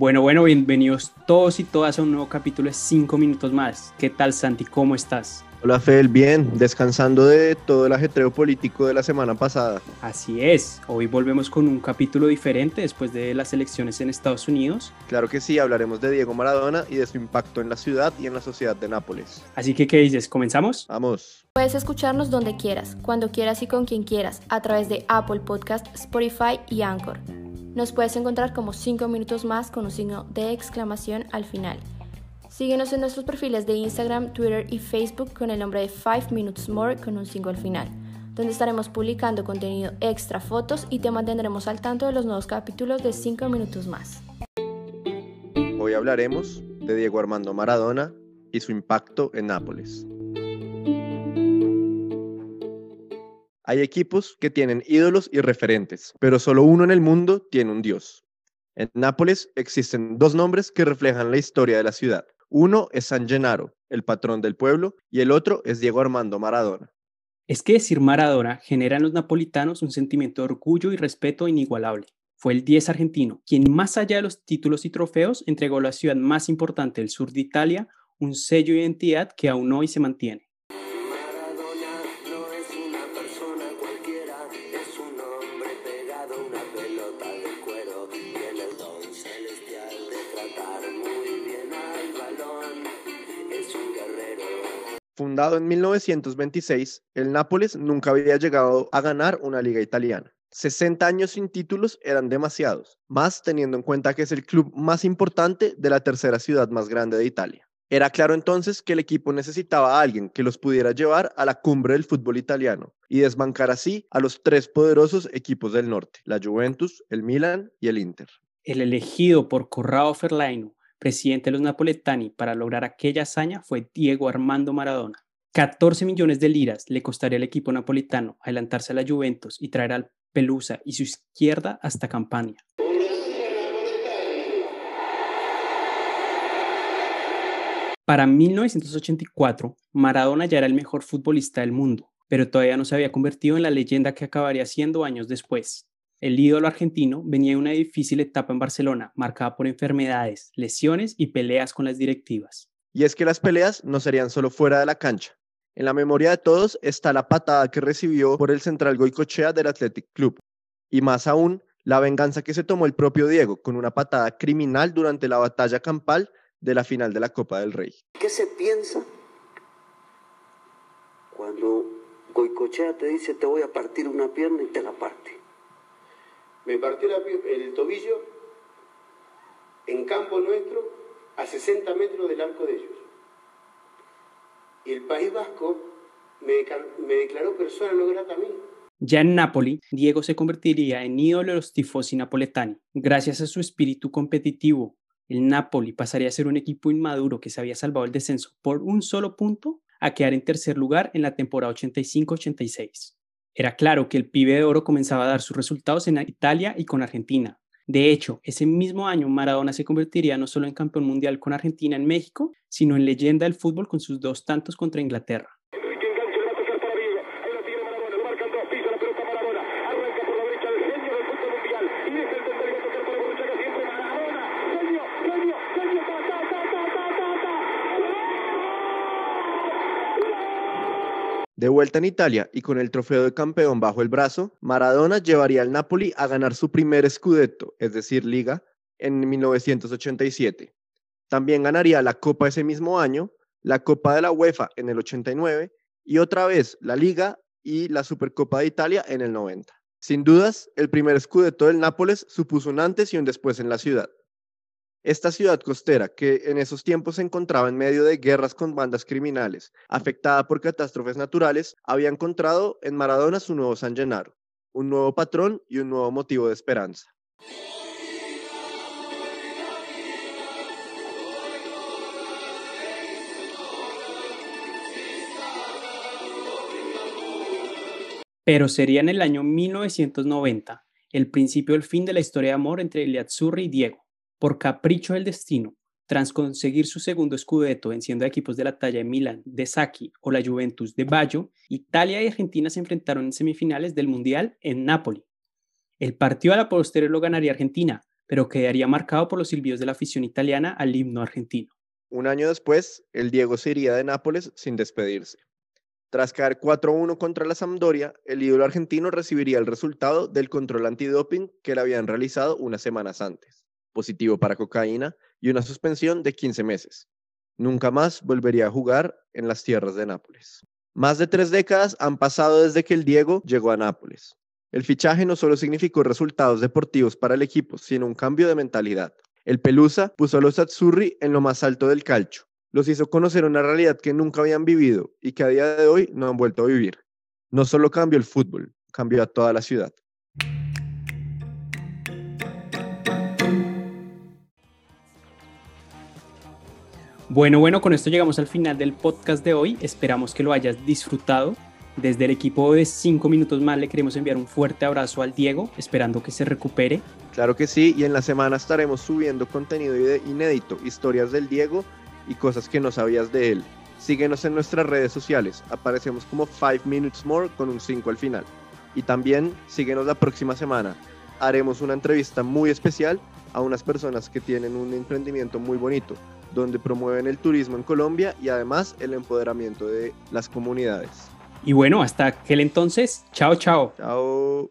Bueno, bueno, bienvenidos todos y todas a un nuevo capítulo de 5 minutos más. ¿Qué tal, Santi? ¿Cómo estás? Hola, Fel, bien, descansando de todo el ajetreo político de la semana pasada. Así es, hoy volvemos con un capítulo diferente después de las elecciones en Estados Unidos. Claro que sí, hablaremos de Diego Maradona y de su impacto en la ciudad y en la sociedad de Nápoles. Así que, ¿qué dices? ¿Comenzamos? Vamos. Puedes escucharnos donde quieras, cuando quieras y con quien quieras, a través de Apple Podcast, Spotify y Anchor. Nos puedes encontrar como 5 minutos más con un signo de exclamación al final. Síguenos en nuestros perfiles de Instagram, Twitter y Facebook con el nombre de 5 Minutes More con un signo al final, donde estaremos publicando contenido extra, fotos y te mantendremos al tanto de los nuevos capítulos de 5 minutos más. Hoy hablaremos de Diego Armando Maradona y su impacto en Nápoles. Hay equipos que tienen ídolos y referentes, pero solo uno en el mundo tiene un dios. En Nápoles existen dos nombres que reflejan la historia de la ciudad. Uno es San Gennaro, el patrón del pueblo, y el otro es Diego Armando Maradona. Es que decir Maradona genera en los napolitanos un sentimiento de orgullo y respeto inigualable. Fue el 10 argentino, quien más allá de los títulos y trofeos entregó a la ciudad más importante del sur de Italia un sello de identidad que aún hoy se mantiene. Fundado en 1926, el Nápoles nunca había llegado a ganar una liga italiana. 60 años sin títulos eran demasiados, más teniendo en cuenta que es el club más importante de la tercera ciudad más grande de Italia. Era claro entonces que el equipo necesitaba a alguien que los pudiera llevar a la cumbre del fútbol italiano y desbancar así a los tres poderosos equipos del norte, la Juventus, el Milan y el Inter. El elegido por Corrado Ferlaino presidente de los napoletani para lograr aquella hazaña fue Diego Armando Maradona. 14 millones de liras le costaría al equipo napolitano adelantarse a la Juventus y traer al Pelusa y su izquierda hasta Campania. Para 1984, Maradona ya era el mejor futbolista del mundo, pero todavía no se había convertido en la leyenda que acabaría siendo años después. El ídolo argentino venía de una difícil etapa en Barcelona, marcada por enfermedades, lesiones y peleas con las directivas. Y es que las peleas no serían solo fuera de la cancha. En la memoria de todos está la patada que recibió por el central Goicochea del Athletic Club. Y más aún, la venganza que se tomó el propio Diego con una patada criminal durante la batalla campal de la final de la Copa del Rey. ¿Qué se piensa cuando Goicochea te dice te voy a partir una pierna y te la parte? Me partió el tobillo en campo nuestro a 60 metros del arco de ellos. Y el País Vasco me, me declaró persona no grata a mí. Ya en Nápoli, Diego se convertiría en ídolo de los tifosi napoletani. Gracias a su espíritu competitivo, el Napoli pasaría a ser un equipo inmaduro que se había salvado el descenso por un solo punto a quedar en tercer lugar en la temporada 85-86. Era claro que el pibe de oro comenzaba a dar sus resultados en Italia y con Argentina. De hecho, ese mismo año Maradona se convertiría no solo en campeón mundial con Argentina en México, sino en leyenda del fútbol con sus dos tantos contra Inglaterra. De vuelta en Italia y con el trofeo de campeón bajo el brazo, Maradona llevaría al Napoli a ganar su primer scudetto, es decir, liga, en 1987. También ganaría la Copa ese mismo año, la Copa de la UEFA en el 89 y otra vez la Liga y la Supercopa de Italia en el 90. Sin dudas, el primer scudetto del Nápoles supuso un antes y un después en la ciudad. Esta ciudad costera, que en esos tiempos se encontraba en medio de guerras con bandas criminales, afectada por catástrofes naturales, había encontrado en Maradona su nuevo San Gennaro, un nuevo patrón y un nuevo motivo de esperanza. Pero sería en el año 1990 el principio del fin de la historia de amor entre Eliazzurri y Diego por capricho del destino, tras conseguir su segundo scudetto venciendo a equipos de la talla de Milan, de Sacchi o la Juventus de Baggio, Italia y Argentina se enfrentaron en semifinales del Mundial en Nápoli. El partido a la posterior lo ganaría Argentina, pero quedaría marcado por los silbidos de la afición italiana al himno argentino. Un año después, el Diego se iría de Nápoles sin despedirse. Tras caer 4-1 contra la Sampdoria, el ídolo argentino recibiría el resultado del control antidoping que le habían realizado unas semanas antes, positivo para cocaína y una suspensión de 15 meses. Nunca más volvería a jugar en las tierras de Nápoles. Más de tres décadas han pasado desde que el Diego llegó a Nápoles. El fichaje no solo significó resultados deportivos para el equipo, sino un cambio de mentalidad. El Pelusa puso a los Azzurri en lo más alto del calcio. Los hizo conocer una realidad que nunca habían vivido y que a día de hoy no han vuelto a vivir. No solo cambió el fútbol, cambió a toda la ciudad. Bueno, bueno, con esto llegamos al final del podcast de hoy. Esperamos que lo hayas disfrutado. Desde el equipo de 5 minutos más le queremos enviar un fuerte abrazo al Diego, esperando que se recupere. Claro que sí, y en la semana estaremos subiendo contenido inédito, historias del Diego y cosas que no sabías de él. Síguenos en nuestras redes sociales, aparecemos como 5 Minutes More con un 5 al final. Y también síguenos la próxima semana. Haremos una entrevista muy especial a unas personas que tienen un emprendimiento muy bonito donde promueven el turismo en Colombia y además el empoderamiento de las comunidades. Y bueno, hasta aquel entonces, chao, chao. Chao.